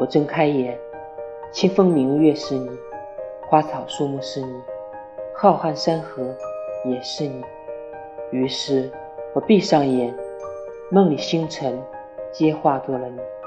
我睁开眼清风明月是你花草树木是你浩瀚山河也是你。于是我闭上眼梦里星辰皆化作了你。